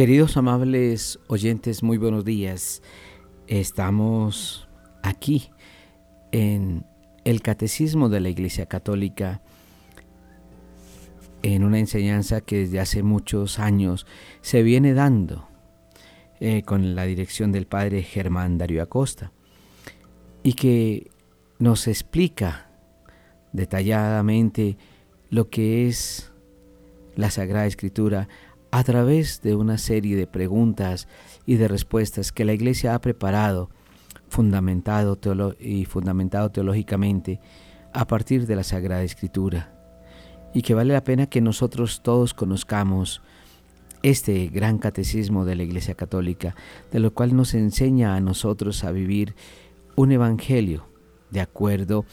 Queridos amables oyentes, muy buenos días. Estamos aquí en el Catecismo de la Iglesia Católica, en una enseñanza que desde hace muchos años se viene dando eh, con la dirección del Padre Germán Darío Acosta y que nos explica detalladamente lo que es la Sagrada Escritura a través de una serie de preguntas y de respuestas que la Iglesia ha preparado fundamentado y fundamentado teológicamente a partir de la Sagrada Escritura. Y que vale la pena que nosotros todos conozcamos este gran catecismo de la Iglesia Católica, de lo cual nos enseña a nosotros a vivir un evangelio de acuerdo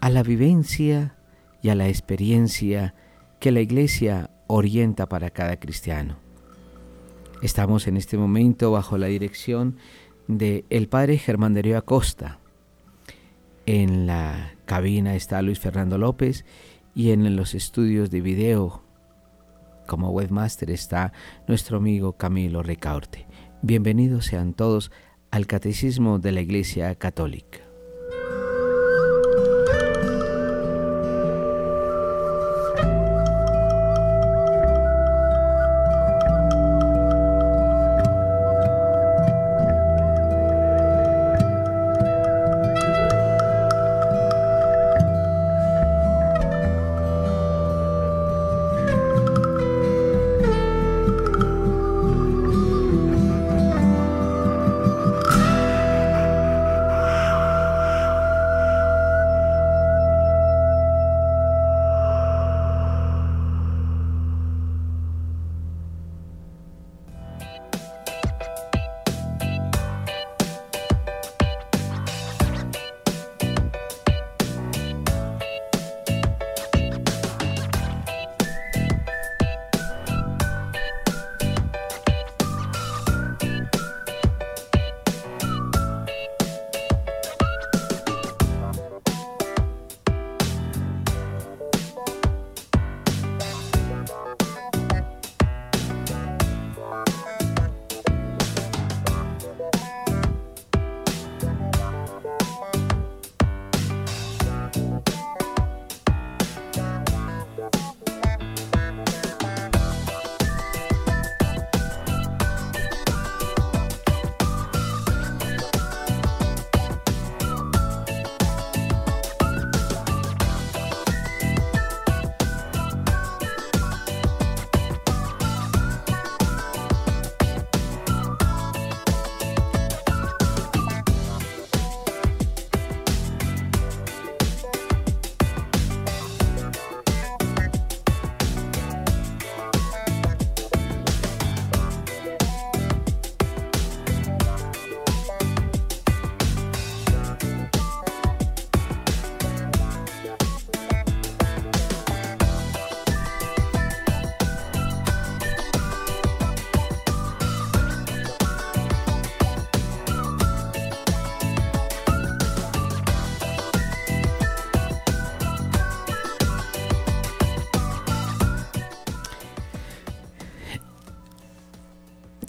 a la vivencia y a la experiencia que la Iglesia orienta para cada cristiano. Estamos en este momento bajo la dirección de el padre Germán Darío Acosta. En la cabina está Luis Fernando López y en los estudios de video como webmaster está nuestro amigo Camilo Ricaurte. Bienvenidos sean todos al Catecismo de la Iglesia Católica.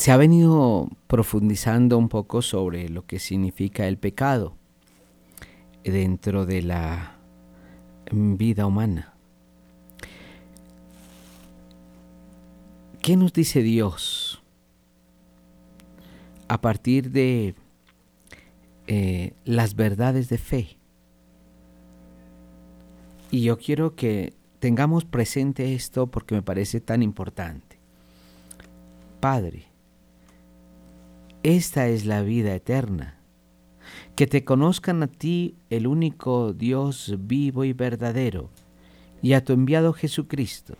Se ha venido profundizando un poco sobre lo que significa el pecado dentro de la vida humana. ¿Qué nos dice Dios a partir de eh, las verdades de fe? Y yo quiero que tengamos presente esto porque me parece tan importante. Padre, esta es la vida eterna, que te conozcan a ti el único Dios vivo y verdadero, y a tu enviado Jesucristo.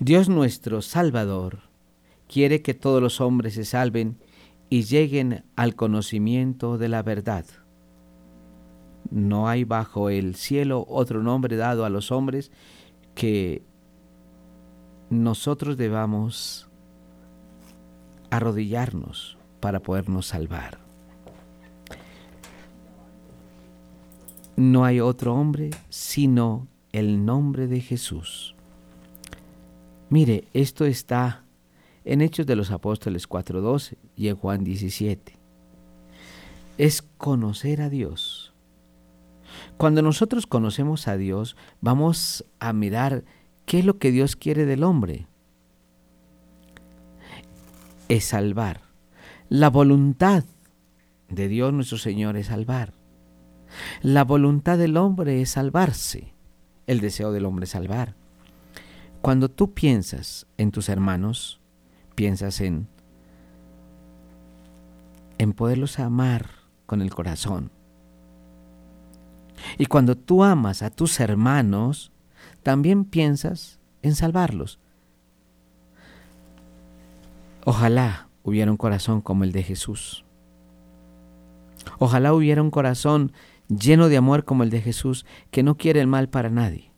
Dios nuestro Salvador quiere que todos los hombres se salven y lleguen al conocimiento de la verdad. No hay bajo el cielo otro nombre dado a los hombres que nosotros debamos arrodillarnos para podernos salvar. No hay otro hombre sino el nombre de Jesús. Mire, esto está en Hechos de los Apóstoles 4.12 y en Juan 17. Es conocer a Dios. Cuando nosotros conocemos a Dios, vamos a mirar qué es lo que Dios quiere del hombre. Es salvar. La voluntad de Dios nuestro Señor es salvar. La voluntad del hombre es salvarse. El deseo del hombre es salvar. Cuando tú piensas en tus hermanos, piensas en, en poderlos amar con el corazón. Y cuando tú amas a tus hermanos, también piensas en salvarlos. Ojalá hubiera un corazón como el de Jesús. Ojalá hubiera un corazón lleno de amor como el de Jesús, que no quiere el mal para nadie.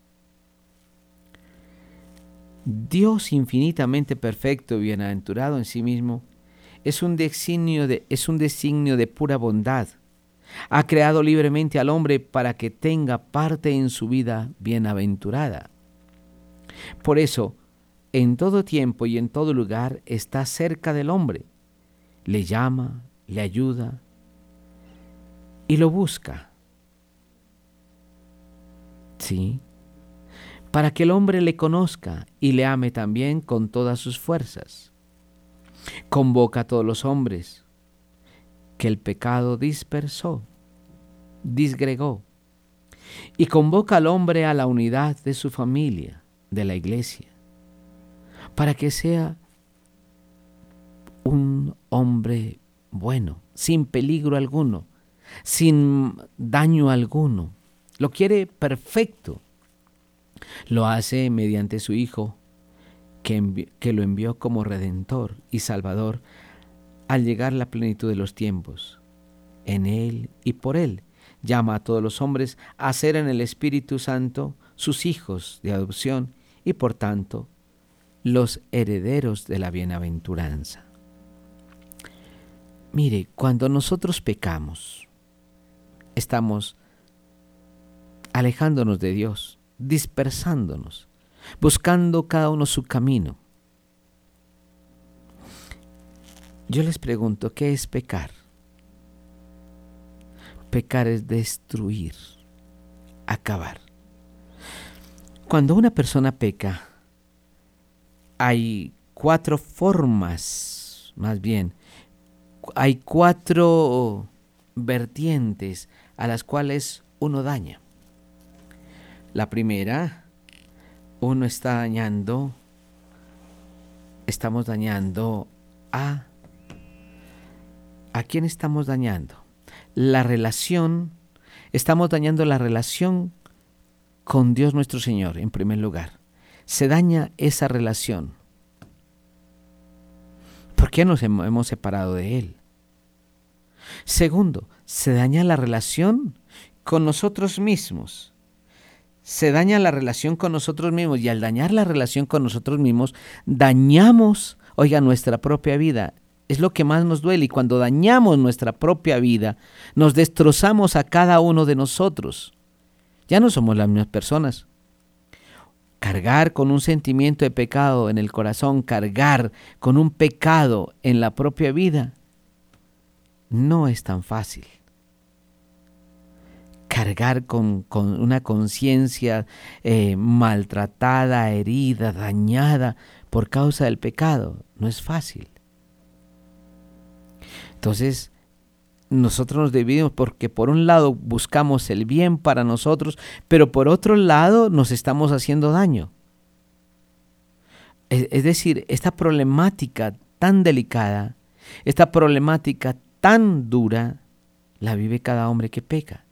Dios infinitamente perfecto y bienaventurado en sí mismo es un designio de, es un designio de pura bondad. Ha creado libremente al hombre para que tenga parte en su vida bienaventurada. Por eso, en todo tiempo y en todo lugar está cerca del hombre. Le llama, le ayuda y lo busca. Sí, para que el hombre le conozca y le ame también con todas sus fuerzas. Convoca a todos los hombres que el pecado dispersó, disgregó, y convoca al hombre a la unidad de su familia, de la iglesia, para que sea un hombre bueno, sin peligro alguno, sin daño alguno. Lo quiere perfecto lo hace mediante su Hijo, que, que lo envió como Redentor y Salvador al llegar la plenitud de los tiempos. En Él y por Él llama a todos los hombres a ser en el Espíritu Santo sus hijos de adopción y por tanto los herederos de la bienaventuranza. Mire, cuando nosotros pecamos, estamos alejándonos de Dios dispersándonos, buscando cada uno su camino. Yo les pregunto, ¿qué es pecar? Pecar es destruir, acabar. Cuando una persona peca, hay cuatro formas, más bien, hay cuatro vertientes a las cuales uno daña. La primera, uno está dañando, estamos dañando a... ¿A quién estamos dañando? La relación, estamos dañando la relación con Dios nuestro Señor, en primer lugar. Se daña esa relación. ¿Por qué nos hemos separado de Él? Segundo, se daña la relación con nosotros mismos se daña la relación con nosotros mismos y al dañar la relación con nosotros mismos, dañamos, oiga, nuestra propia vida. Es lo que más nos duele y cuando dañamos nuestra propia vida, nos destrozamos a cada uno de nosotros. Ya no somos las mismas personas. Cargar con un sentimiento de pecado en el corazón, cargar con un pecado en la propia vida, no es tan fácil cargar con, una conciencia eh, maltratada, herida, dañada por causa del pecado. No es fácil. Entonces, nosotros nos dividimos porque por un lado buscamos el bien para nosotros, pero por otro lado nos estamos haciendo daño. Es, decir, esta problemática tan delicada, esta problemática tan dura, la vive cada hombre que peca.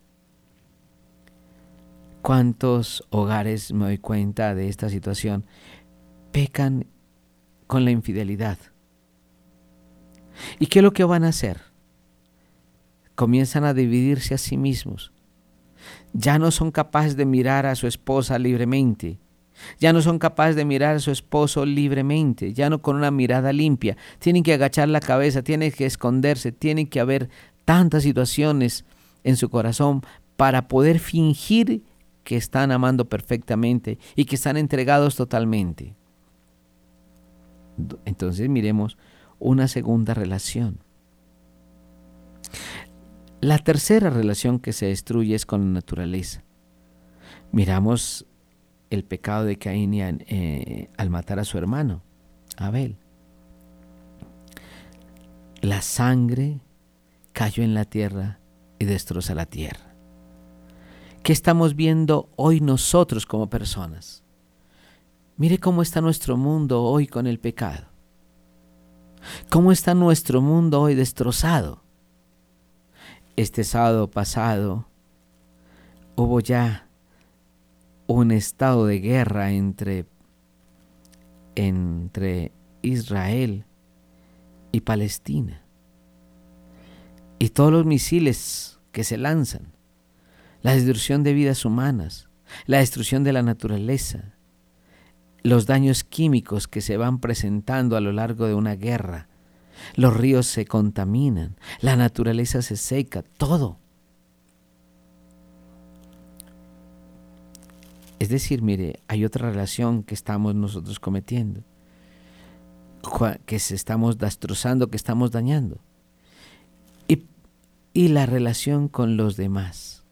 ¿Cuántos hogares, me doy cuenta de esta situación, pecan con la infidelidad? ¿Y qué es lo que van a hacer? Comienzan a dividirse a sí mismos. Ya no son capaces de mirar a su esposa libremente. Ya no son capaces de mirar a su esposo libremente, ya no con una mirada limpia. Tienen que agachar la cabeza, tienen que esconderse, tienen que haber tantas situaciones en su corazón para poder fingir que están amando perfectamente y que están entregados totalmente. Entonces miremos una segunda relación. La tercera relación que se destruye es con la naturaleza. Miramos el pecado de Caín eh, al matar a su hermano, Abel. La sangre cayó en la tierra y destroza la tierra. ¿Qué estamos viendo hoy nosotros como personas? Mire cómo está nuestro mundo hoy con el pecado. ¿Cómo está nuestro mundo hoy destrozado? Este sábado pasado hubo ya un estado de guerra entre, entre Israel y Palestina. Y todos los misiles que se lanzan, la destrucción de vidas humanas, la destrucción de la naturaleza, los daños químicos que se van presentando a lo largo de una guerra, los ríos se contaminan, la naturaleza se seca, todo. Es decir, mire, hay otra relación que estamos nosotros cometiendo, que se estamos destrozando, que estamos dañando. Y, y la relación con los demás.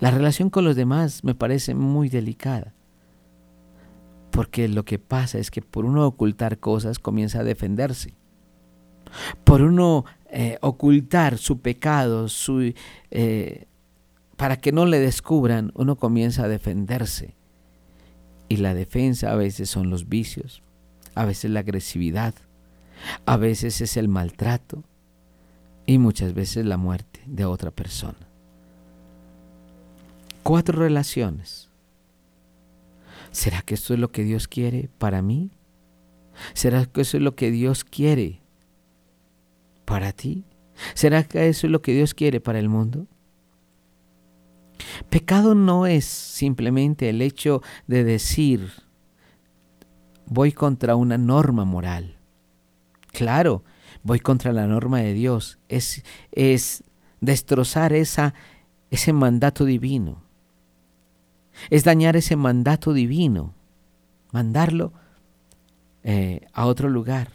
La relación con los demás me parece muy delicada. Porque lo que pasa es que por uno ocultar cosas comienza a defenderse. Por uno eh, ocultar su pecado, su, eh, para que no le descubran, uno comienza a defenderse. Y la defensa a veces son los vicios, a veces la agresividad, a veces es el maltrato y muchas veces la muerte de otra persona. Cuatro relaciones ¿Será que esto es lo que Dios quiere para mí? ¿Será que eso es lo que Dios quiere para ti? ¿Será que eso es lo que Dios quiere para el mundo? Pecado no es simplemente el hecho de decir, voy contra una norma moral. Claro, voy contra la norma de Dios. Es, es destrozar esa, ese mandato divino es dañar ese mandato divino, mandarlo eh, a otro lugar.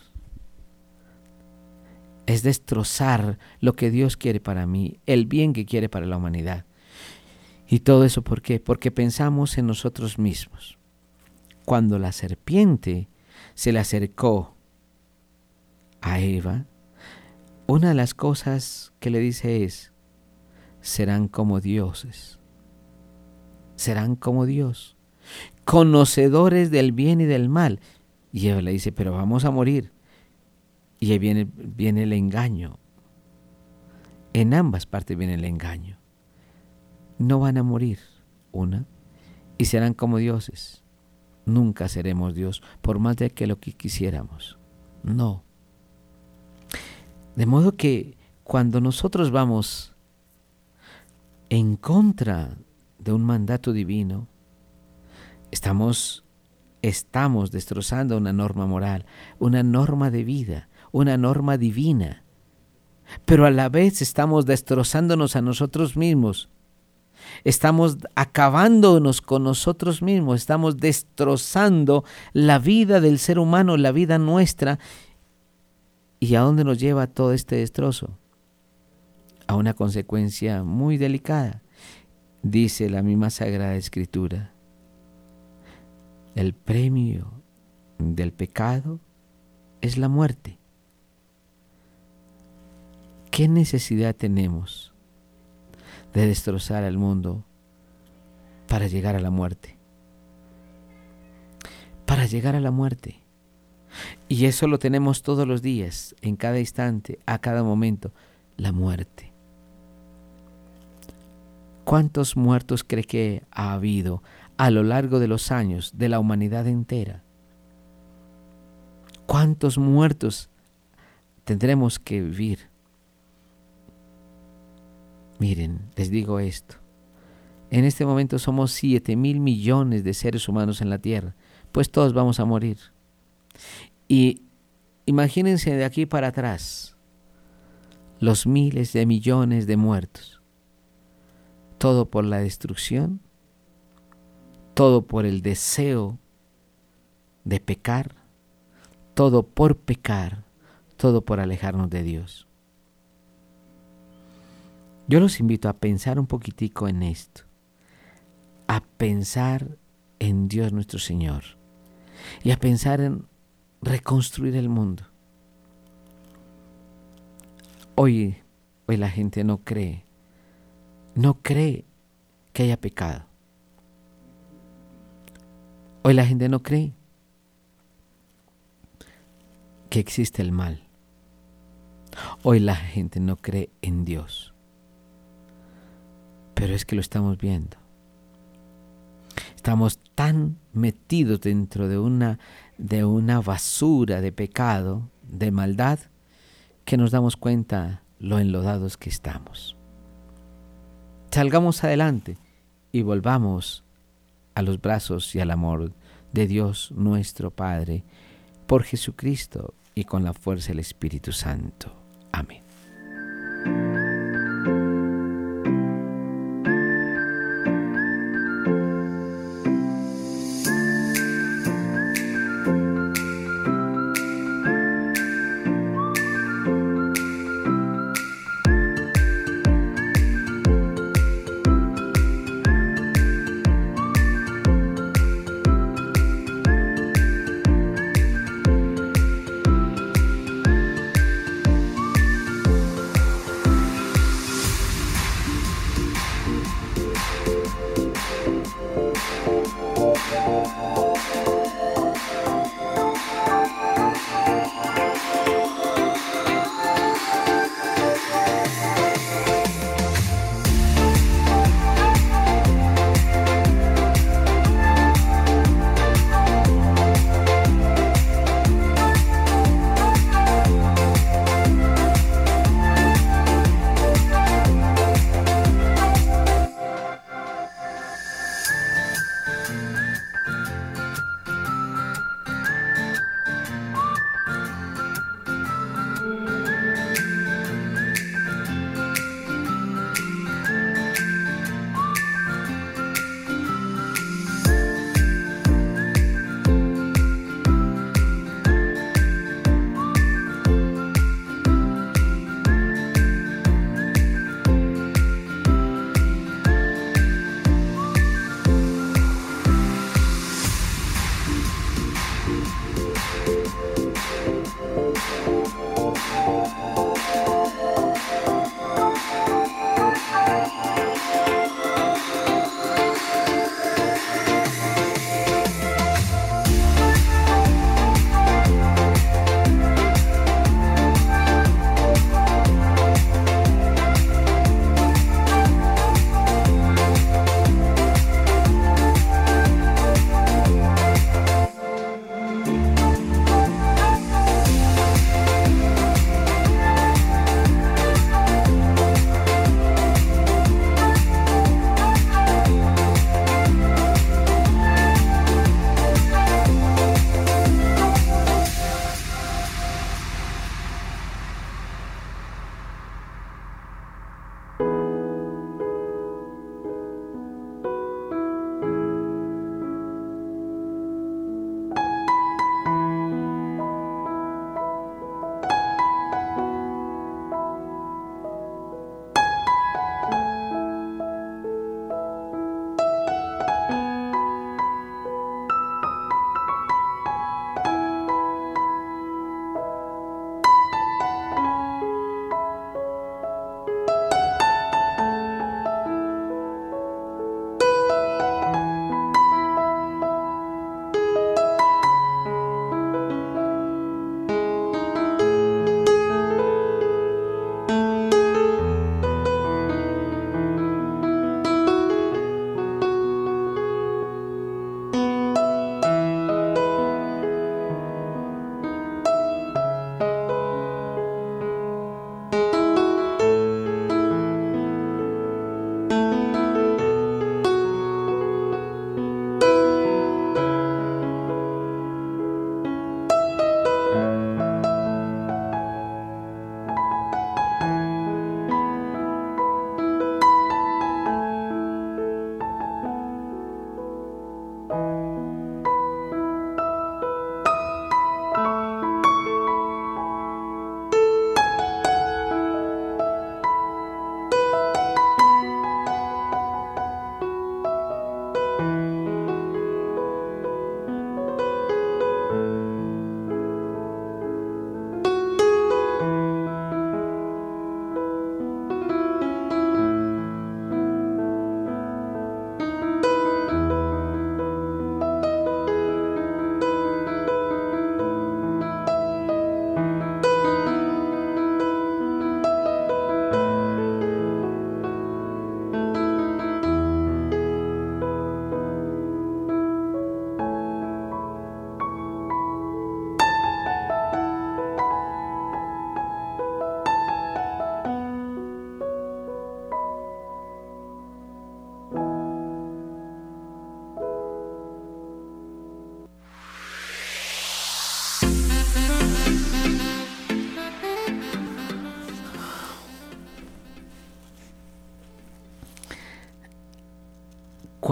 Es destrozar lo que Dios quiere para mí, el bien que quiere para la humanidad. ¿Y todo eso por qué? Porque pensamos en nosotros mismos. Cuando la serpiente se le acercó a Eva, una de las cosas que le dice es, serán como dioses serán como Dios, conocedores del bien y del mal. Y Eva le dice, pero vamos a morir. Y ahí viene, viene el engaño. En ambas partes viene el engaño. No van a morir, una, y serán como dioses. Nunca seremos Dios, por más de que lo que quisiéramos. No. De modo que cuando nosotros vamos en contra de un mandato divino, estamos, estamos destrozando una norma moral, una norma de vida, una norma divina. Pero a la vez estamos destrozándonos a nosotros mismos. Estamos acabándonos con nosotros mismos, estamos destrozando la vida del ser humano, la vida nuestra. ¿Y a dónde nos lleva todo este destrozo? A una consecuencia muy delicada dice la misma Sagrada Escritura, el premio del pecado es la muerte. ¿Qué necesidad tenemos de destrozar al mundo para llegar a la muerte? Para llegar a la muerte. Y eso lo tenemos todos los días, en cada instante, a cada momento, la muerte. ¿Cuántos muertos cree que ha habido a lo largo de los años de la humanidad entera? ¿Cuántos muertos tendremos que vivir? Miren, les digo esto. En este momento somos 7 mil millones de seres humanos en la Tierra, pues todos vamos a morir. Y imagínense de aquí para atrás los miles de millones de muertos todo por la destrucción, todo por el deseo de pecar, todo por pecar, todo por alejarnos de Dios. Yo los invito a pensar un poquitico en esto, a pensar en Dios nuestro Señor y a pensar en reconstruir el mundo. Hoy, hoy la gente no cree, no cree que haya pecado. Hoy la gente no cree que existe el mal. Hoy la gente no cree en Dios. Pero es que lo estamos viendo. Estamos tan metidos dentro de una, de una basura de pecado, de maldad, que nos damos cuenta lo enlodados que estamos. Salgamos adelante y volvamos a los brazos y al amor de Dios nuestro Padre, por Jesucristo y con la fuerza del Espíritu Santo. Amén.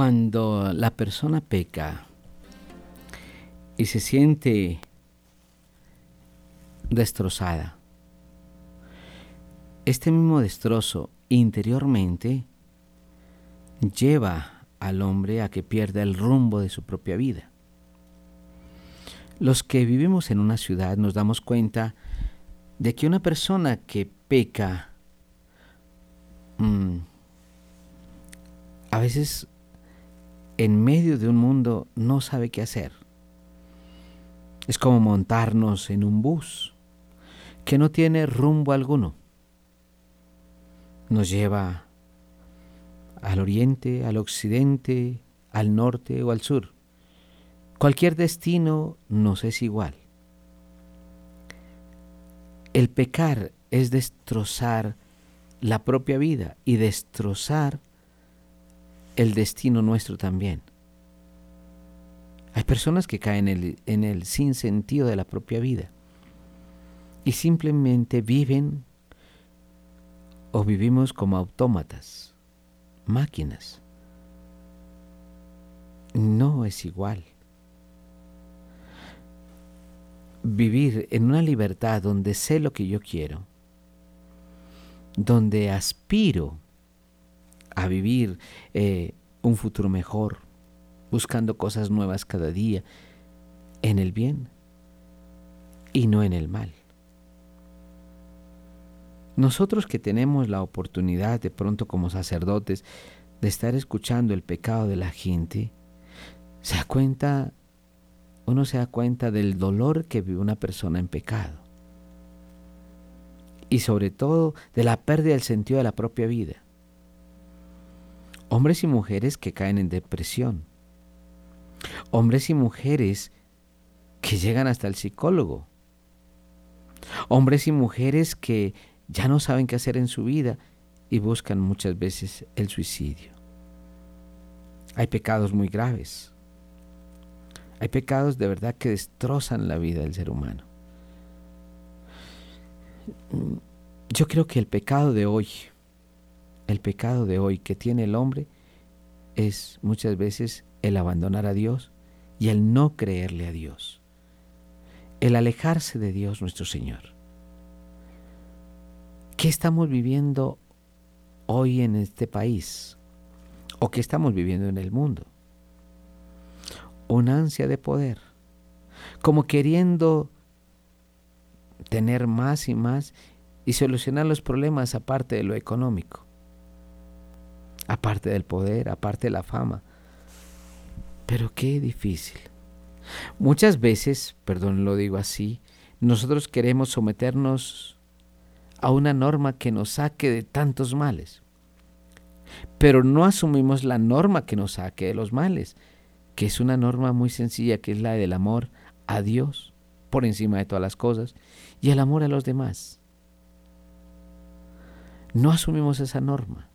Cuando la persona peca y se siente destrozada, este mismo destrozo interiormente lleva al hombre a que pierda el rumbo de su propia vida. Los que vivimos en una ciudad nos damos cuenta de que una persona que peca mm, a veces en medio de un mundo no sabe qué hacer. Es como montarnos en un bus que no tiene rumbo alguno. Nos lleva al oriente, al occidente, al norte o al sur. Cualquier destino nos es igual. El pecar es destrozar la propia vida y destrozar el destino nuestro también. Hay personas que caen en el, en el sinsentido de la propia vida y simplemente viven o vivimos como autómatas, máquinas. No es igual. Vivir en una libertad donde sé lo que yo quiero, donde aspiro a vivir eh, un futuro mejor, buscando cosas nuevas cada día, en el bien y no en el mal. Nosotros que tenemos la oportunidad de pronto como sacerdotes de estar escuchando el pecado de la gente, se da cuenta, uno se da cuenta del dolor que vive una persona en pecado. Y sobre todo de la pérdida del sentido de la propia vida hombres y mujeres que caen en depresión, hombres y mujeres que llegan hasta el psicólogo, hombres y mujeres que ya no saben qué hacer en su vida y buscan muchas veces el suicidio. Hay pecados muy graves. Hay pecados de verdad que destrozan la vida del ser humano. Yo creo que el pecado de hoy el pecado de hoy que tiene el hombre es muchas veces el abandonar a Dios y el no creerle a Dios, el alejarse de Dios nuestro Señor. ¿Qué estamos viviendo hoy en este país? ¿O qué estamos viviendo en el mundo? Una ansia de poder, como queriendo tener más y más y solucionar los problemas aparte de lo económico aparte del poder, aparte de la fama. Pero qué difícil. Muchas veces, perdón lo digo así, nosotros queremos someternos a una norma que nos saque de tantos males. Pero no asumimos la norma que nos saque de los males, que es una norma muy sencilla, que es la del amor a Dios por encima de todas las cosas y el amor a los demás. No asumimos esa norma.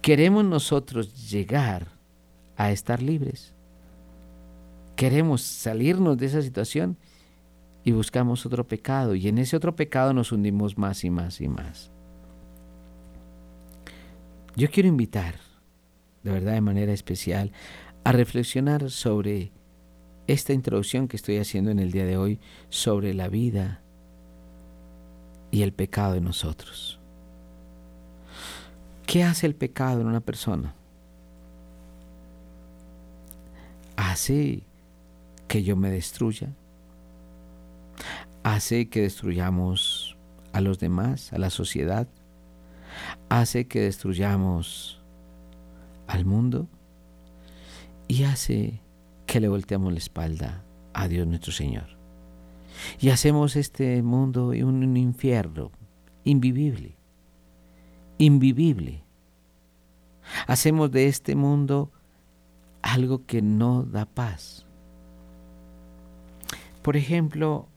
¿Queremos nosotros llegar a estar libres? ¿Queremos salirnos de esa situación? Y buscamos otro pecado y en ese otro pecado nos hundimos más y más y más. Yo quiero invitar, de verdad de manera especial, a reflexionar sobre esta introducción que estoy haciendo en el día de hoy sobre la vida y el pecado de nosotros. ¿Qué hace el pecado en una persona? Hace que yo me destruya. Hace que destruyamos a los demás, a la sociedad. Hace que destruyamos al mundo. Y hace que le volteamos la espalda a Dios nuestro Señor. Y hacemos este mundo un infierno invivible invivible. Hacemos de este mundo algo que no da paz. Por ejemplo,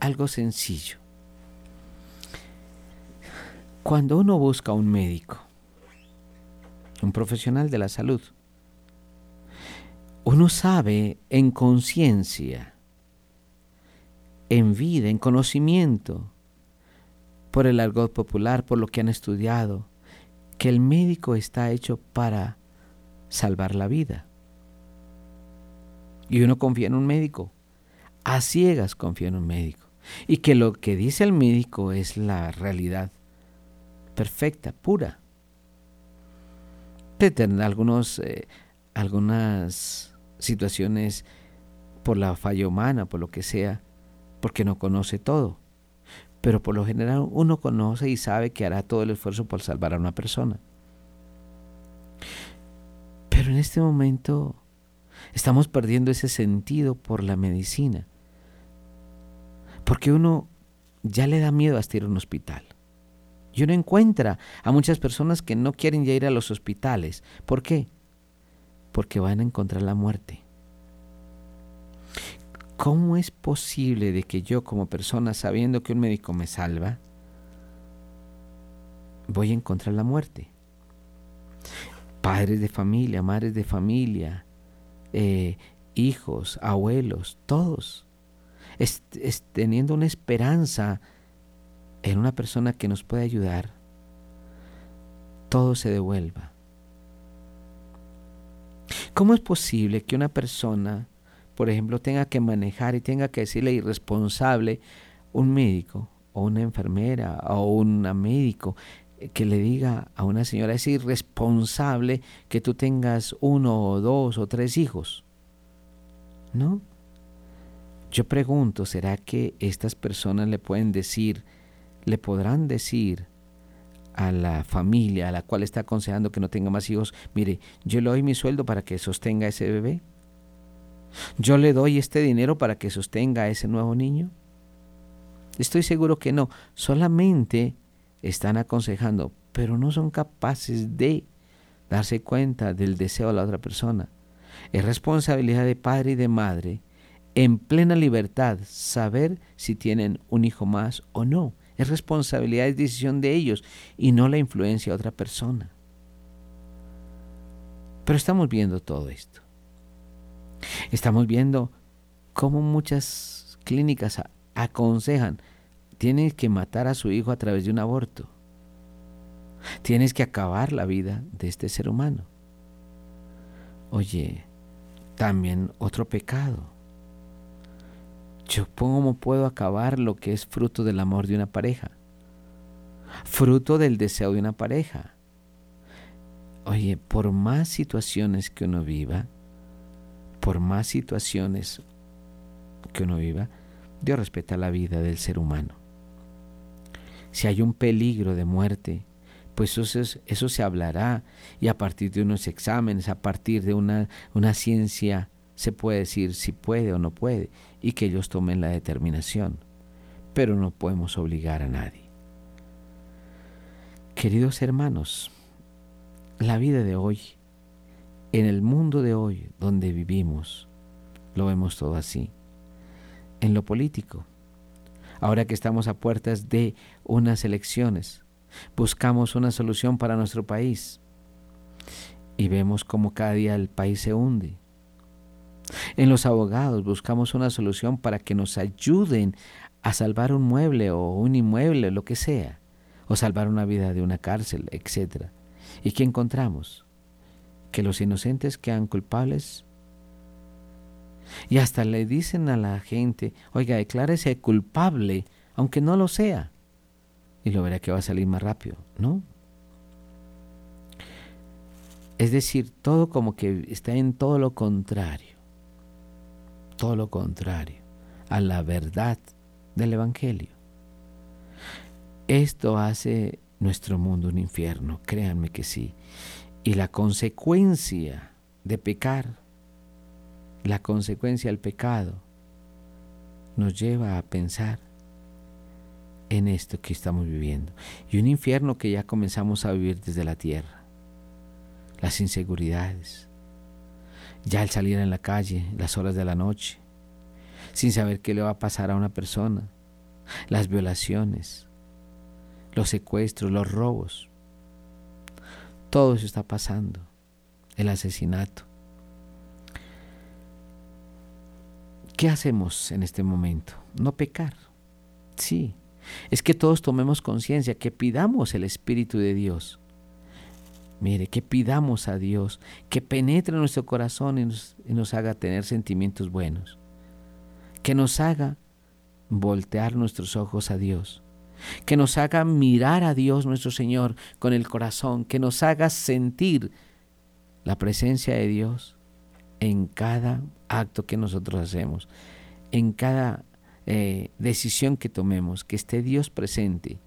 algo sencillo. Cuando uno busca un médico, un profesional de la salud, uno sabe en conciencia, en vida, en conocimiento, por el argot popular, por lo que han estudiado, que el médico está hecho para salvar la vida. Y uno confía en un médico. A ciegas confía en un médico. Y que lo que dice el médico es la realidad perfecta, pura. Algunos, eh, algunas situaciones por la falla humana, por lo que sea, porque no conoce todo. Pero por lo general uno conoce y sabe que hará todo el esfuerzo por salvar a una persona. Pero en este momento estamos perdiendo ese sentido por la medicina. Porque uno ya le da miedo hasta ir a un hospital. Y uno encuentra a muchas personas que no quieren ya ir a los hospitales. ¿Por qué? Porque van a encontrar la muerte. ¿Cómo es posible de que yo como persona, sabiendo que un médico me salva, voy a encontrar la muerte? Padres de familia, madres de familia, eh, hijos, abuelos, todos, teniendo una esperanza en una persona que nos puede ayudar, todo se devuelva. ¿Cómo es posible que una persona, por ejemplo, tenga que manejar y tenga que decirle irresponsable un médico o una enfermera o un médico eh, que le diga a una señora, es irresponsable que tú tengas uno o dos o tres hijos? ¿No? Yo pregunto, ¿será que estas personas le pueden decir, le podrán decir a la familia a la cual está aconsejando que no tenga más hijos, mire, yo le doy mi sueldo para que sostenga ese bebé. Yo le doy este dinero para que sostenga a ese nuevo niño. Estoy seguro que no, solamente están aconsejando, pero no son capaces de darse cuenta del deseo de la otra persona. Es responsabilidad de padre y de madre, en plena libertad, saber si tienen un hijo más o no. Es responsabilidad, es decisión de ellos y no la influencia de otra persona. Pero estamos viendo todo esto. Estamos viendo cómo muchas clínicas aconsejan, tienes que matar a su hijo a través de un aborto. Tienes que acabar la vida de este ser humano. Oye, también otro pecado yo cómo puedo acabar lo que es fruto del amor de una pareja, fruto del deseo de una pareja. Oye, por más situaciones que uno viva, por más situaciones que uno viva, Dios respeta la vida del ser humano. Si hay un peligro de muerte, pues eso, se hablará y a partir de unos exámenes, a partir de una, una ciencia se puede decir si puede o no puede y que ellos tomen la determinación, pero no podemos obligar a nadie. Queridos hermanos, la vida de hoy, en el mundo de hoy donde vivimos, lo vemos todo así. En lo político, ahora que estamos a puertas de unas elecciones, buscamos una solución para nuestro país y vemos cómo cada día el país se hunde en los abogados buscamos una solución para que nos ayuden a salvar un mueble o un inmueble, lo que sea, o salvar una vida de una cárcel, etc. ¿Y qué encontramos? Que los inocentes quedan culpables. Y hasta le dicen a la gente, oiga, declárese culpable, aunque no lo sea. Y lo verá que va a salir más rápido, ¿no? Es decir, todo como que está en todo lo contrario todo lo contrario a la verdad del Evangelio. Esto hace nuestro mundo un infierno, créanme que sí. Y la consecuencia de pecar, la consecuencia del pecado, nos lleva a pensar en esto que estamos viviendo. Y un infierno que ya comenzamos a vivir desde la tierra. Las inseguridades, ya al salir en la calle, las horas de la noche, sin saber qué le va a pasar a una persona, las violaciones, los secuestros, los robos, todo eso está pasando, el asesinato. ¿Qué hacemos en este momento? No pecar. Sí, es que todos tomemos conciencia, que pidamos el Espíritu de Dios Mire, que pidamos a Dios que penetre en nuestro corazón y nos, y nos haga tener sentimientos buenos. Que nos haga voltear nuestros ojos a Dios. Que nos haga mirar a Dios nuestro Señor con el corazón. Que nos haga sentir la presencia de Dios en cada acto que nosotros hacemos, en cada eh, decisión que tomemos, que esté Dios presente,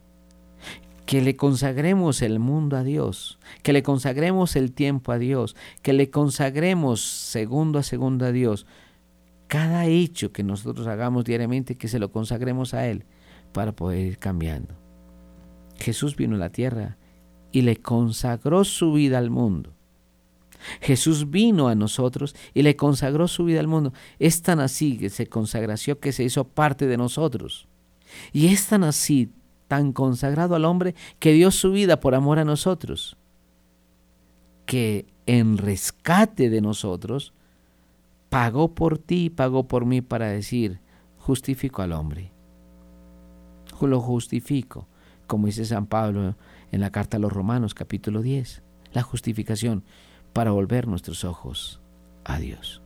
que le consagremos el mundo a Dios, que le consagremos el tiempo a Dios, que le consagremos segundo a segundo a Dios. Cada hecho que nosotros hagamos diariamente, que se lo consagremos a Él para poder ir cambiando. Jesús vino a la tierra y le consagró su vida al mundo. Jesús vino a nosotros y le consagró su vida al mundo. Es tan así que se consagració que se hizo parte de nosotros. Y es tan así, tan consagrado al hombre, que dio su vida por amor a nosotros. Que en rescate de nosotros, pagó por ti pagó por mí para decir, justifico al hombre. Lo justifico, como dice San Pablo en la carta a los Romanos capítulo 10. La justificación para volver nuestros ojos a Dios.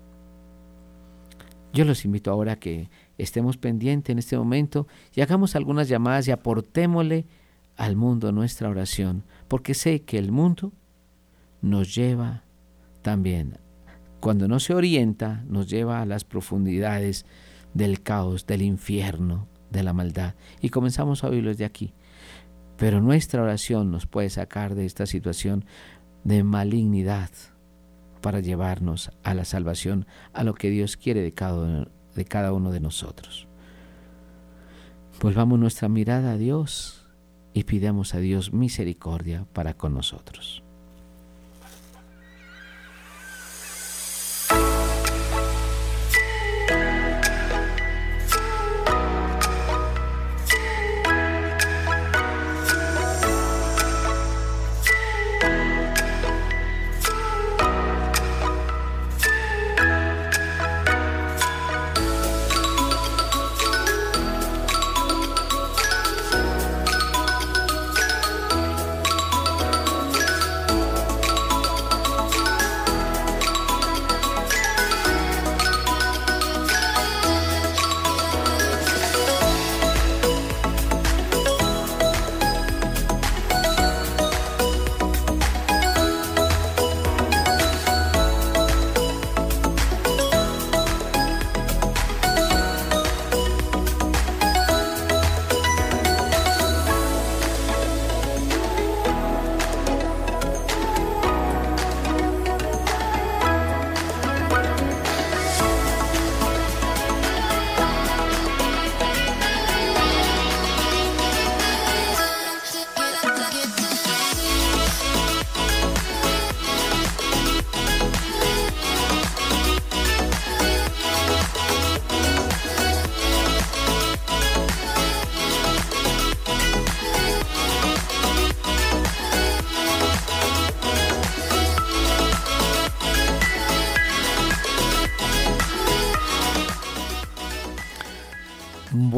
Yo los invito ahora a que estemos pendientes en este momento y hagamos algunas llamadas y aportémosle al mundo nuestra oración, porque sé que el mundo nos lleva también, cuando no se orienta, nos lleva a las profundidades del caos, del infierno, de la maldad. Y comenzamos a oírlo de aquí. Pero nuestra oración nos puede sacar de esta situación de malignidad para llevarnos a la salvación, a lo que Dios quiere de cada, de cada uno de nosotros. Volvamos nuestra mirada a Dios y pidamos a Dios misericordia para con nosotros.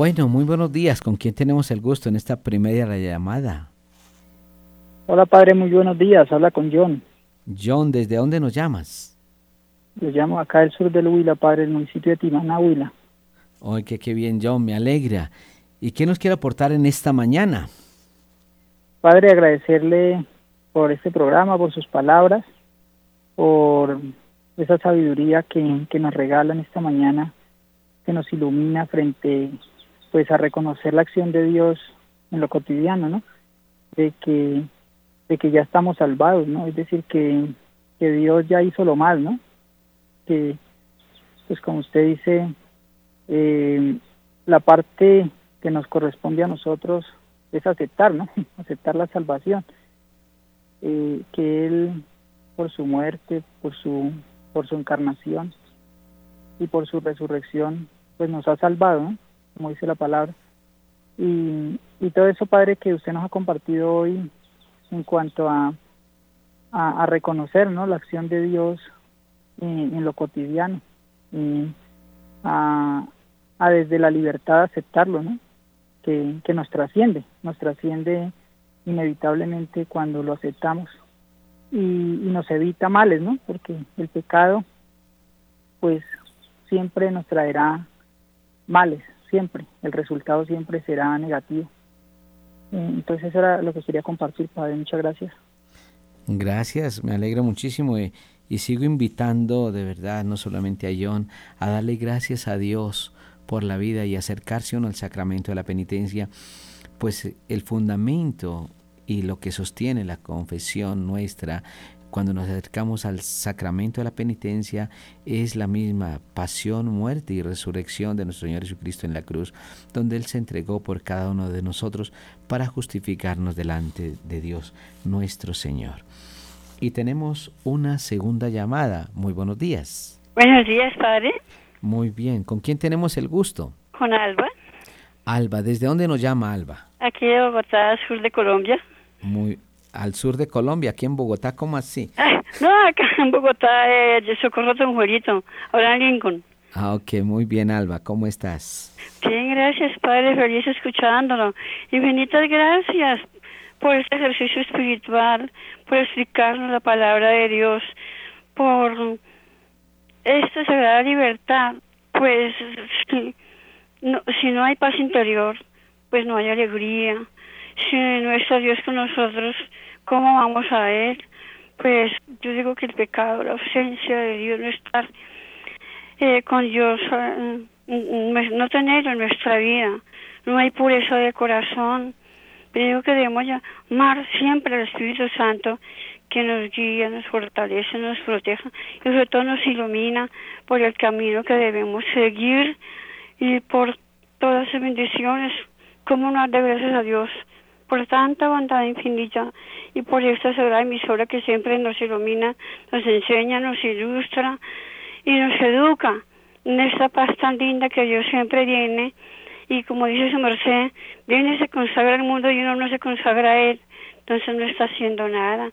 Bueno, muy buenos días. ¿Con quién tenemos el gusto en esta primera llamada? Hola, padre, muy buenos días. Habla con John. John, ¿desde dónde nos llamas? Le llamo acá del sur del Huila, padre, el municipio de Timaná, Huila. Ay, qué, qué bien, John, me alegra. ¿Y qué nos quiere aportar en esta mañana? Padre, agradecerle por este programa, por sus palabras, por esa sabiduría que, que nos regalan esta mañana, que nos ilumina frente pues a reconocer la acción de Dios en lo cotidiano, ¿no? De que, de que ya estamos salvados, ¿no? Es decir, que, que Dios ya hizo lo mal, ¿no? Que, pues como usted dice, eh, la parte que nos corresponde a nosotros es aceptar, ¿no? aceptar la salvación. Eh, que Él, por su muerte, por su, por su encarnación y por su resurrección, pues nos ha salvado, ¿no? Como dice la palabra. Y, y todo eso, Padre, que usted nos ha compartido hoy en cuanto a, a, reconocer ¿no? la acción de Dios en, lo cotidiano, y a, a, desde la libertad aceptarlo, ¿no? que, que nos trasciende, nos trasciende inevitablemente cuando lo aceptamos. y, nos evita males, ¿no? Porque el pecado, pues, siempre nos traerá males, siempre. El resultado siempre será negativo. Eh, entonces eso era lo que quería compartir, Padre. Muchas gracias. Gracias, me alegro muchísimo y, y, sigo invitando de verdad, no solamente a John, a darle gracias a Dios por la vida y acercarse uno al sacramento de la penitencia, pues el fundamento y lo que sostiene la confesión nuestra cuando nos acercamos al sacramento de la penitencia es la misma pasión, muerte y resurrección de nuestro Señor Jesucristo en la cruz, donde Él se entregó por cada uno de nosotros para justificarnos delante de Dios nuestro Señor. Y tenemos una segunda llamada. Muy buenos días. Buenos días, Padre. Muy bien. ¿Con quién tenemos el gusto? Con Alba. Alba, ¿desde dónde nos llama Alba? Aquí de Bogotá, sur de Colombia. Muy al sur de Colombia, aquí en Bogotá, ¿cómo así? no, acá en Bogotá, eh, de Socorro Don Juelito, ahora en Lincoln. Ah, ok, muy bien, Alba, ¿cómo estás? Bien, gracias, Padre, feliz escuchándolo. Infinitas gracias por este ejercicio espiritual, por explicarnos la palabra de Dios, por esta sagrada libertad. Pues si no, si no hay paz interior, pues no hay alegría si no está Dios con nosotros, ¿cómo vamos a Él? Pues yo digo que el pecado, la ausencia de Dios, no estar eh, con Dios, eh, no tenerlo en nuestra vida, no hay pureza de corazón. Pero digo que debemos llamar siempre al Espíritu Santo que nos guía, nos fortalece, nos proteja y sobre todo nos ilumina por el camino que debemos seguir y por todas las bendiciones. ¿Cómo no dar gracias a Dios? Por tanta bondad infinita y por esta sagrada emisora que siempre nos ilumina, nos enseña, nos ilustra y nos educa en esta paz tan linda que Dios siempre viene. Y como dice su merced, viene y se consagra al mundo y uno no se consagra a él, entonces no está haciendo nada.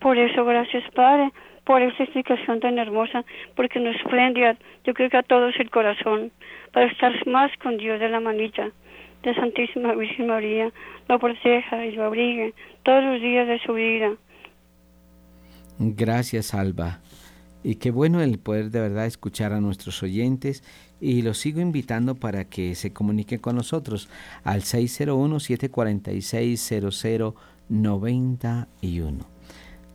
Por eso, gracias Padre, por esta explicación tan hermosa, porque nos prende, yo creo que a todos el corazón, para estar más con Dios de la manita de Santísima Virgen María lo proteja y lo abrigue todos los días de su vida. Gracias, Alba. Y qué bueno el poder de verdad escuchar a nuestros oyentes y los sigo invitando para que se comuniquen con nosotros al 601-746-0091.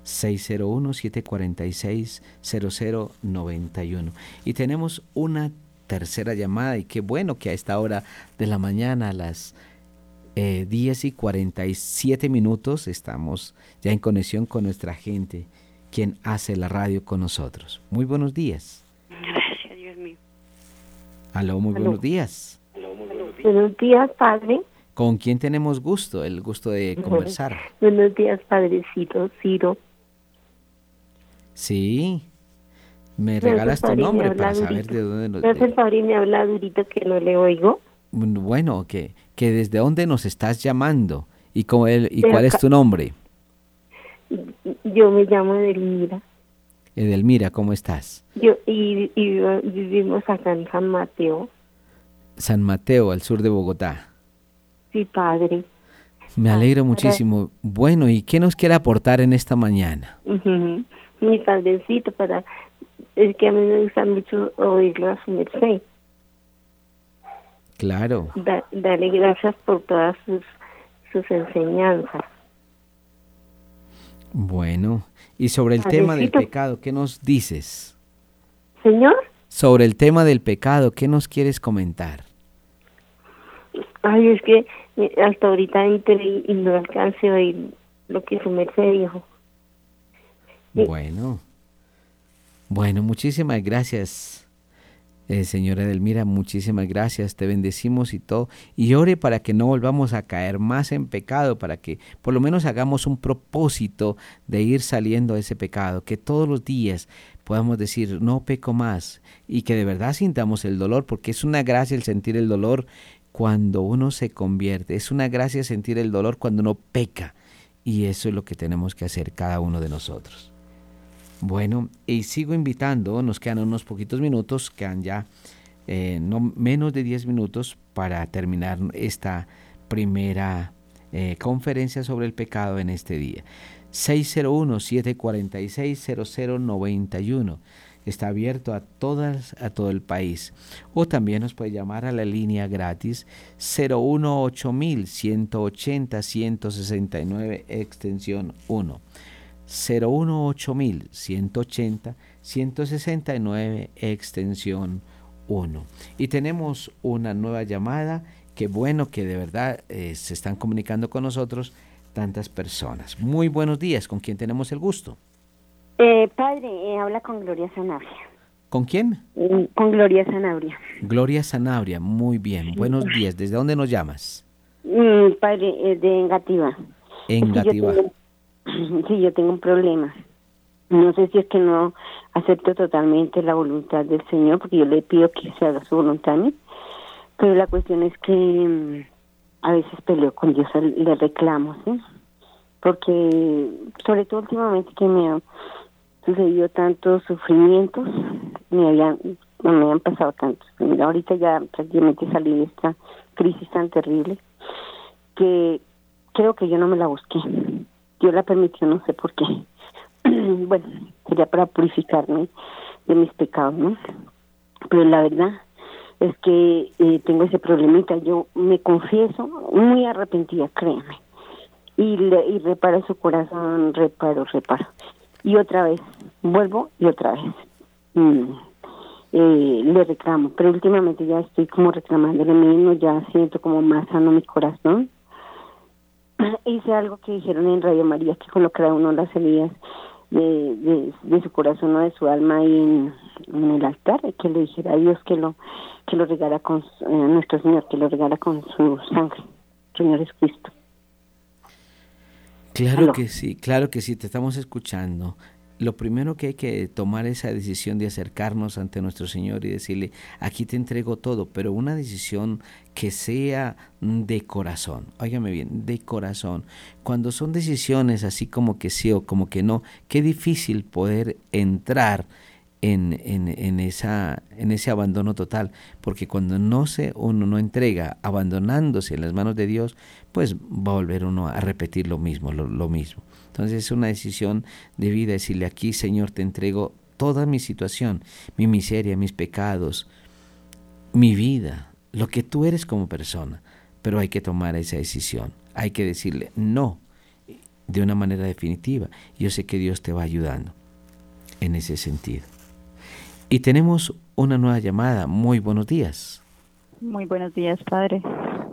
601-746-0091. Y tenemos una tercera llamada y qué bueno que a esta hora de la mañana, a las eh, 10 y 47 minutos, estamos ya en conexión con nuestra gente, quien hace la radio con nosotros. Muy buenos días. Gracias, Dios mío. Aló, muy buenos días. Buenos días, Padre. ¿Con quién tenemos gusto, el gusto de conversar? Buenos días, Padrecito Ciro. Sí. ¿Me regalas tu nombre para saber de dónde nos... Gracias, Padre, me habla durito que no le oigo. Bueno, que, que desde dónde nos estás llamando y, cómo el, y cuál es tu nombre. Yo me llamo Edelmira. Edelmira, ¿cómo estás? Yo y, y vivimos acá en San Mateo. San Mateo, al sur de Bogotá. Sí, padre. Me alegro muchísimo. Bueno, ¿y qué nos quiere aportar en esta mañana? Mi padrecito para es que a mí me gusta mucho oírlo a su merced. Claro. dale gracias por todas sus, sus enseñanzas. Bueno, y sobre el tema del pecado, ¿qué nos dices? Señor. Sobre el tema del pecado, ¿qué nos quieres comentar? Ay, es que hasta ahorita entré y no alcancé a oír lo que su merced dijo. Bueno. Bueno, muchísimas gracias, eh, señora Edelmira, muchísimas gracias, te bendecimos y todo. Y ore para que no volvamos a caer más en pecado, para que por lo menos hagamos un propósito de ir saliendo de ese pecado, que todos los días podamos decir, no peco más, y que de verdad sintamos el dolor, porque es una gracia el sentir el dolor cuando uno se convierte, es una gracia sentir el dolor cuando uno peca, y eso es lo que tenemos que hacer cada uno de nosotros. Bueno, y sigo invitando, nos quedan unos poquitos minutos, quedan ya eh, no menos de 10 minutos para terminar esta primera eh, conferencia sobre el pecado en este día. 601-746-0091. Está abierto a todas, a todo el país. O también nos puede llamar a la línea gratis 018000 180 169 extensión 1. 018000 180 169 extensión 1. Y tenemos una nueva llamada. Qué bueno que de verdad eh, se están comunicando con nosotros tantas personas. Muy buenos días, ¿con quién tenemos el gusto? Eh, padre, eh, habla con Gloria Sanabria. ¿Con quién? Mm, con Gloria Sanabria. Gloria Sanabria, muy bien. Buenos días. ¿Desde dónde nos llamas? Mm, padre, eh, de Engativa. Engativa. Sí, yo tengo un problema. No sé si es que no acepto totalmente la voluntad del Señor, porque yo le pido que se haga su voluntad Pero la cuestión es que mm, a veces peleo con Dios, le reclamo, ¿sí? Porque, sobre todo últimamente que me han sucedido tantos sufrimientos, me habían, me habían pasado tantos. Ahorita ya prácticamente salí de esta crisis tan terrible que creo que yo no me la busqué. Dios la permitió, no sé por qué. bueno, sería para purificarme de mis pecados, ¿no? Pero la verdad es que eh, tengo ese problemita. Yo me confieso muy arrepentida, créeme. Y, le, y reparo su corazón, reparo, reparo. Y otra vez, vuelvo y otra vez. Mm, eh, le reclamo, pero últimamente ya estoy como reclamándole mismo, ya siento como más sano mi corazón. Hice algo que dijeron en Radio María, que colocara uno las heridas de, de, su corazón o de su alma ahí en, el altar, que le dijera a Dios que lo que lo regala con eh, nuestro Señor, que lo regala con su sangre, Señor Jesucristo. Claro que sí, claro que sí, te estamos escuchando lo primero que hay que tomar esa decisión de acercarnos ante nuestro Señor y decirle, aquí te entrego todo, pero una decisión que sea de corazón. Óigame bien, de corazón. Cuando son decisiones así como que sí o como que no, qué difícil poder entrar en, en, esa, en ese abandono total, porque cuando no se, uno no entrega, abandonándose en las manos de Dios, pues va a volver uno a repetir lo mismo, lo mismo. Entonces es una decisión de vida, decirle aquí, Señor, te entrego toda mi situación, mi miseria, mis pecados, mi vida, lo que tú eres como persona. Pero hay que tomar esa decisión, hay que decirle no de una manera definitiva. Yo sé que Dios te va ayudando en ese sentido. Y tenemos una nueva llamada. Muy buenos días. Muy buenos días, padre.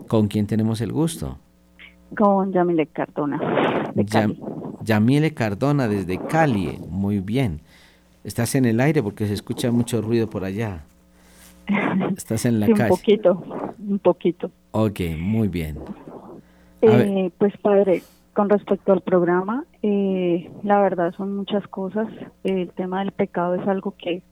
¿Con quién tenemos el gusto? Con Yamile Cardona. De Yamile Cardona desde Cali. Muy bien. Estás en el aire porque se escucha mucho ruido por allá. Estás en la sí, calle. Un poquito, un poquito. Ok, muy bien. Eh, pues padre, con respecto al programa, eh, la verdad son muchas cosas. El tema del pecado es algo que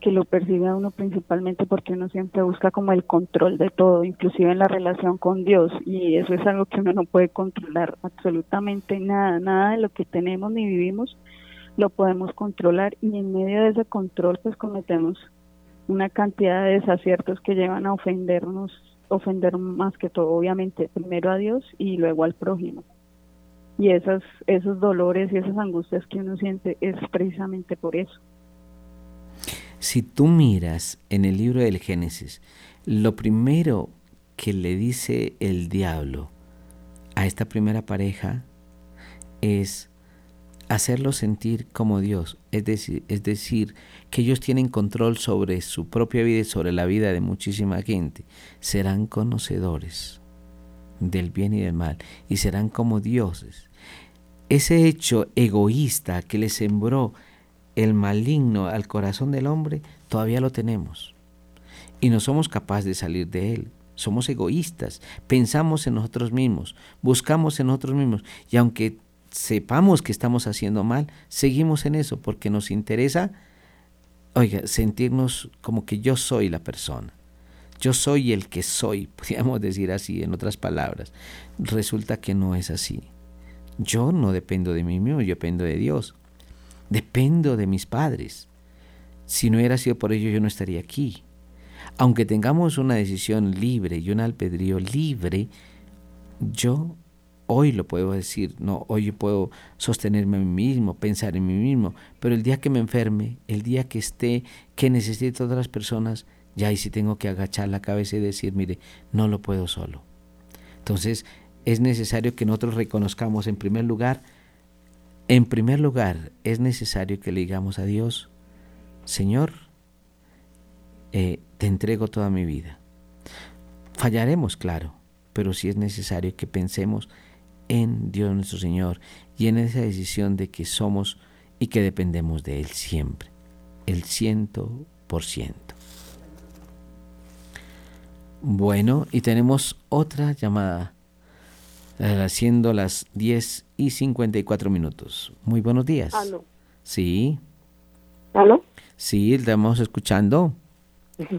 que lo percibe a uno principalmente porque uno siempre busca como el control de todo, inclusive en la relación con Dios, y eso es algo que uno no puede controlar absolutamente nada, nada de lo que tenemos ni vivimos lo podemos controlar y en medio de ese control pues cometemos una cantidad de desaciertos que llevan a ofendernos, ofender más que todo obviamente primero a Dios y luego al prójimo. Y esas, esos dolores y esas angustias que uno siente es precisamente por eso. Si tú miras en el libro del Génesis, lo primero que le dice el diablo a esta primera pareja es hacerlo sentir como Dios, es decir, es decir, que ellos tienen control sobre su propia vida y sobre la vida de muchísima gente, serán conocedores del bien y del mal y serán como dioses. Ese hecho egoísta que le sembró el maligno al corazón del hombre, todavía lo tenemos. Y no somos capaces de salir de él. Somos egoístas, pensamos en nosotros mismos, buscamos en nosotros mismos. Y aunque sepamos que estamos haciendo mal, seguimos en eso porque nos interesa, oiga, sentirnos como que yo soy la persona. Yo soy el que soy, podríamos decir así, en otras palabras. Resulta que no es así. Yo no dependo de mí mismo, yo dependo de Dios. Dependo de mis padres. Si no hubiera sido por ello, yo no estaría aquí. Aunque tengamos una decisión libre y un albedrío libre, yo hoy lo puedo decir, no, hoy puedo sostenerme a mí mismo, pensar en mí mismo, pero el día que me enferme, el día que esté, que necesite a otras personas, ya ahí sí tengo que agachar la cabeza y decir, mire, no lo puedo solo. Entonces, es necesario que nosotros reconozcamos en primer lugar, en primer lugar, es necesario que le digamos a Dios, Señor, eh, te entrego toda mi vida. Fallaremos, claro, pero sí es necesario que pensemos en Dios nuestro Señor y en esa decisión de que somos y que dependemos de Él siempre, el ciento por ciento. Bueno, y tenemos otra llamada, haciendo las 10 y 54 minutos. Muy buenos días. ¿Aló? Sí. ¿Aló? Sí, estamos escuchando.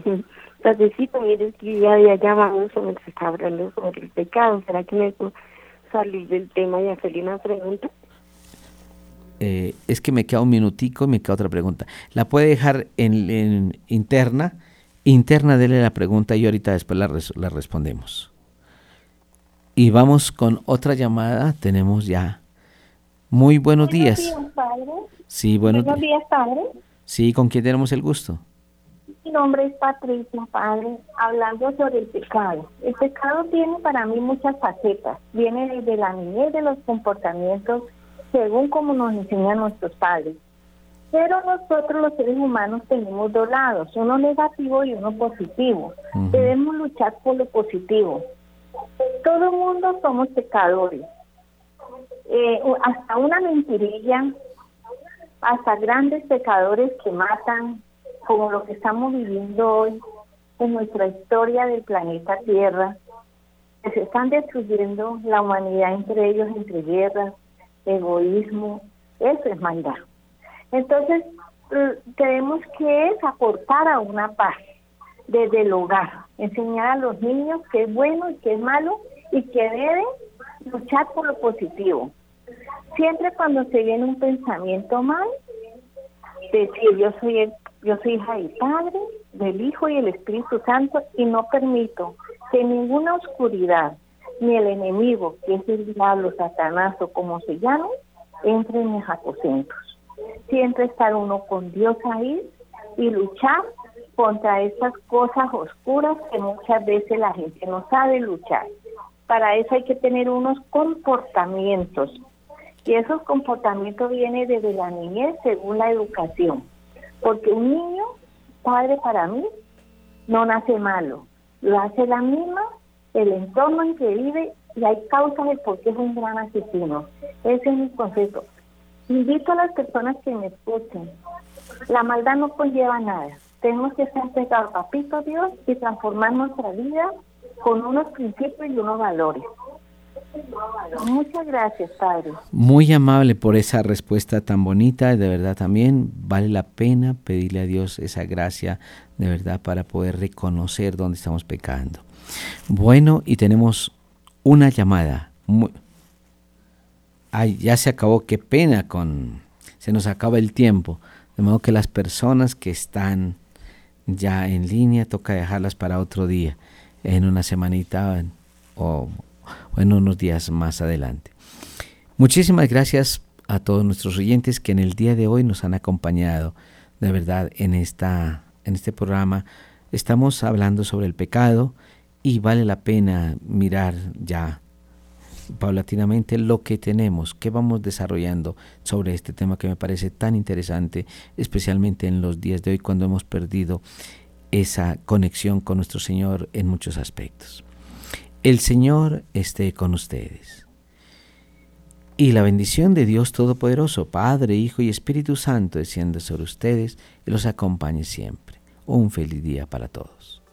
Padrecito, mire, que ya, ya vamos sobre el, está hablando sobre el pecado. ¿Será que me puedo salir del tema y hacerle una pregunta? Eh, es que me queda un minutico y me queda otra pregunta. La puede dejar en, en interna. Interna, dele la pregunta y ahorita después la, res- la respondemos. Y vamos con otra llamada. Tenemos ya. Muy buenos días. padre. Sí, buenos Buenos días. días, padre. Sí, ¿con quién tenemos el gusto? Mi nombre es Patricia, padre, hablando sobre el pecado. El pecado tiene para mí muchas facetas. Viene desde la niñez de los comportamientos según como nos enseñan nuestros padres. Pero nosotros los seres humanos tenemos dos lados, uno negativo y uno positivo. Debemos luchar por lo positivo. Todo el mundo somos pecadores. Eh, hasta una mentirilla, hasta grandes pecadores que matan, como lo que estamos viviendo hoy en nuestra historia del planeta Tierra, que se están destruyendo la humanidad entre ellos, entre guerras, egoísmo, eso es maldad. Entonces, tenemos que es aportar a una paz desde el hogar, enseñar a los niños qué es bueno y qué es malo y que deben luchar por lo positivo. Siempre cuando se viene un pensamiento mal, decir yo soy el- yo soy hija del Padre, del Hijo y el Espíritu Santo y no permito que ninguna oscuridad ni el enemigo, que es el diablo, Satanás o como se llame, entre en mis aposentos. Siempre estar uno con Dios ahí y luchar contra estas cosas oscuras que muchas veces la gente no sabe luchar. Para eso hay que tener unos comportamientos y esos comportamientos vienen desde la niñez según la educación. Porque un niño, padre para mí, no nace malo. Lo hace la misma, el entorno en que vive y hay causas de por qué es un gran asesino. Ese es mi concepto. Invito a las personas que me escuchen. La maldad no conlleva nada. Tenemos que ser papito Dios, y transformar nuestra vida con unos principios y unos valores. Muchas gracias, Padre. Muy amable por esa respuesta tan bonita, de verdad también vale la pena pedirle a Dios esa gracia de verdad para poder reconocer dónde estamos pecando. Bueno, y tenemos una llamada. Muy- Ay, ya se acabó, qué pena con... Se nos acaba el tiempo. De modo que las personas que están ya en línea toca dejarlas para otro día, en una semanita o, o en unos días más adelante. Muchísimas gracias a todos nuestros oyentes que en el día de hoy nos han acompañado. De verdad, en, esta, en este programa estamos hablando sobre el pecado y vale la pena mirar ya paulatinamente lo que tenemos, que vamos desarrollando sobre este tema que me parece tan interesante, especialmente en los días de hoy cuando hemos perdido esa conexión con nuestro Señor en muchos aspectos. El Señor esté con ustedes. Y la bendición de Dios Todopoderoso, Padre, Hijo y Espíritu Santo, descienda sobre ustedes y los acompañe siempre. Un feliz día para todos.